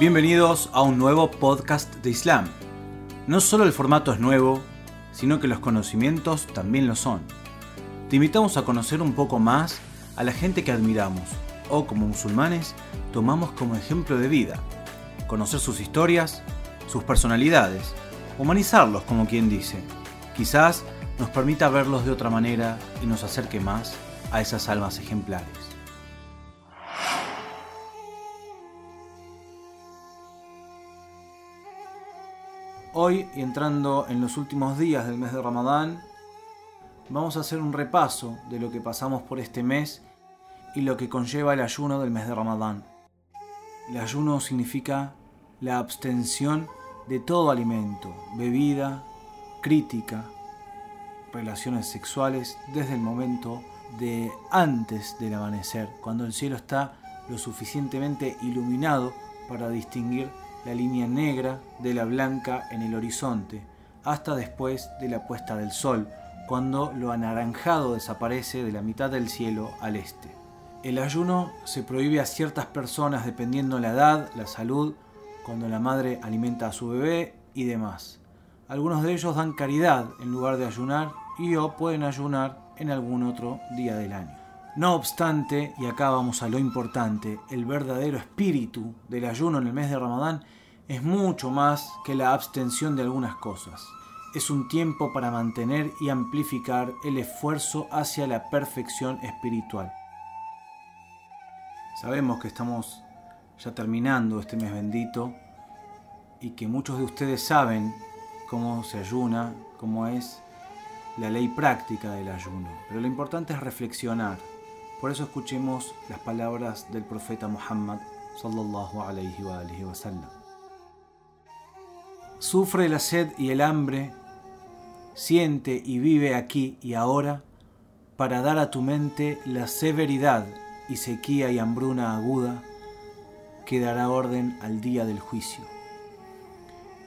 Bienvenidos a un nuevo podcast de Islam. No solo el formato es nuevo, sino que los conocimientos también lo son. Te invitamos a conocer un poco más a la gente que admiramos o como musulmanes tomamos como ejemplo de vida. Conocer sus historias, sus personalidades, humanizarlos como quien dice. Quizás nos permita verlos de otra manera y nos acerque más a esas almas ejemplares. Hoy, entrando en los últimos días del mes de Ramadán, vamos a hacer un repaso de lo que pasamos por este mes y lo que conlleva el ayuno del mes de Ramadán. El ayuno significa la abstención de todo alimento, bebida, crítica, relaciones sexuales desde el momento de antes del amanecer, cuando el cielo está lo suficientemente iluminado para distinguir la línea negra de la blanca en el horizonte, hasta después de la puesta del sol, cuando lo anaranjado desaparece de la mitad del cielo al este. El ayuno se prohíbe a ciertas personas dependiendo la edad, la salud, cuando la madre alimenta a su bebé y demás. Algunos de ellos dan caridad en lugar de ayunar y o pueden ayunar en algún otro día del año. No obstante, y acá vamos a lo importante, el verdadero espíritu del ayuno en el mes de Ramadán es mucho más que la abstención de algunas cosas. Es un tiempo para mantener y amplificar el esfuerzo hacia la perfección espiritual. Sabemos que estamos ya terminando este mes bendito y que muchos de ustedes saben cómo se ayuna, cómo es la ley práctica del ayuno. Pero lo importante es reflexionar. Por eso escuchemos las palabras del profeta Muhammad sallallahu alayhi wa, wa sallam. Sufre la sed y el hambre, siente y vive aquí y ahora para dar a tu mente la severidad y sequía y hambruna aguda que dará orden al día del juicio.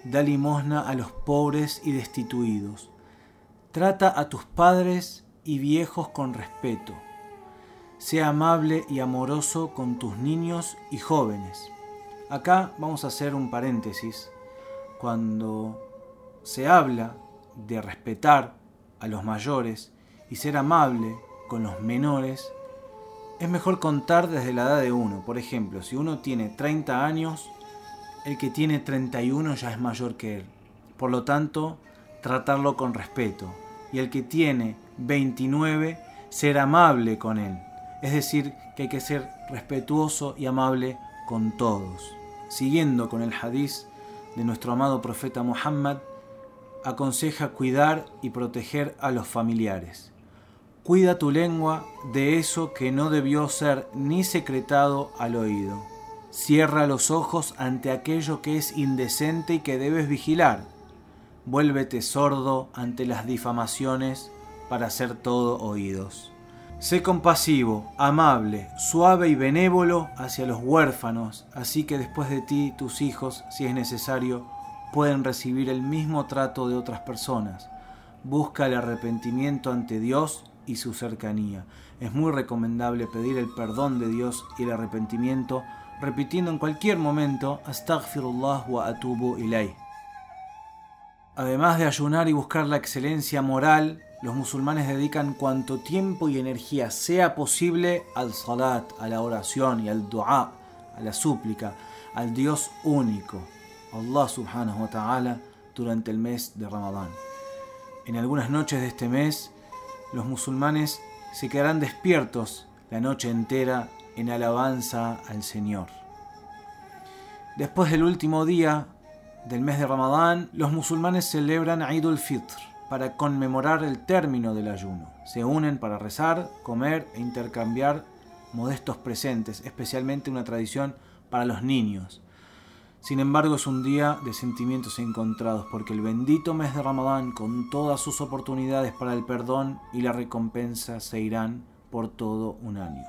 Da limosna a los pobres y destituidos. Trata a tus padres y viejos con respeto. Sea amable y amoroso con tus niños y jóvenes. Acá vamos a hacer un paréntesis cuando se habla de respetar a los mayores y ser amable con los menores, es mejor contar desde la edad de uno. Por ejemplo, si uno tiene 30 años, el que tiene 31 ya es mayor que él. Por lo tanto, tratarlo con respeto. Y el que tiene 29, ser amable con él. Es decir, que hay que ser respetuoso y amable con todos. Siguiendo con el hadiz de nuestro amado profeta Muhammad, aconseja cuidar y proteger a los familiares. Cuida tu lengua de eso que no debió ser ni secretado al oído. Cierra los ojos ante aquello que es indecente y que debes vigilar. Vuélvete sordo ante las difamaciones para ser todo oídos. Sé compasivo, amable, suave y benévolo hacia los huérfanos, así que después de ti tus hijos, si es necesario, pueden recibir el mismo trato de otras personas. Busca el arrepentimiento ante Dios y su cercanía. Es muy recomendable pedir el perdón de Dios y el arrepentimiento, repitiendo en cualquier momento Astaghfirullah wa atubu ilay. Además de ayunar y buscar la excelencia moral, los musulmanes dedican cuanto tiempo y energía sea posible al salat, a la oración y al dua, a la súplica, al Dios único, Allah subhanahu wa ta'ala, durante el mes de Ramadán. En algunas noches de este mes, los musulmanes se quedarán despiertos la noche entera en alabanza al Señor. Después del último día del mes de Ramadán, los musulmanes celebran Eid al-Fitr, para conmemorar el término del ayuno. Se unen para rezar, comer e intercambiar modestos presentes, especialmente una tradición para los niños. Sin embargo, es un día de sentimientos encontrados, porque el bendito mes de Ramadán, con todas sus oportunidades para el perdón y la recompensa, se irán por todo un año.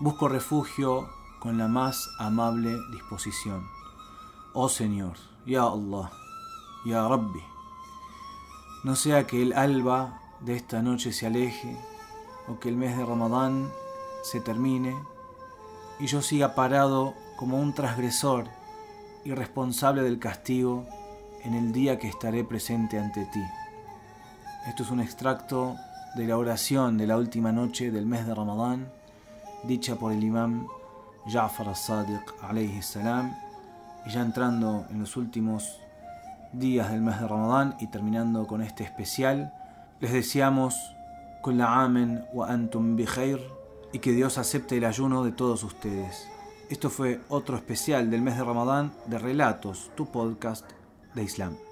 Busco refugio con la más amable disposición. Oh Señor, Ya Allah, Ya Rabbi, no sea que el alba de esta noche se aleje o que el mes de Ramadán se termine y yo siga parado como un transgresor y responsable del castigo en el día que estaré presente ante ti. Esto es un extracto de la oración de la última noche del mes de Ramadán, dicha por el imam Ja'far al-Sadiq alayhi salam, y ya entrando en los últimos días del mes de Ramadán y terminando con este especial, les deseamos la amen wa antum bikhair y que Dios acepte el ayuno de todos ustedes. Esto fue otro especial del mes de Ramadán de Relatos, tu podcast de Islam.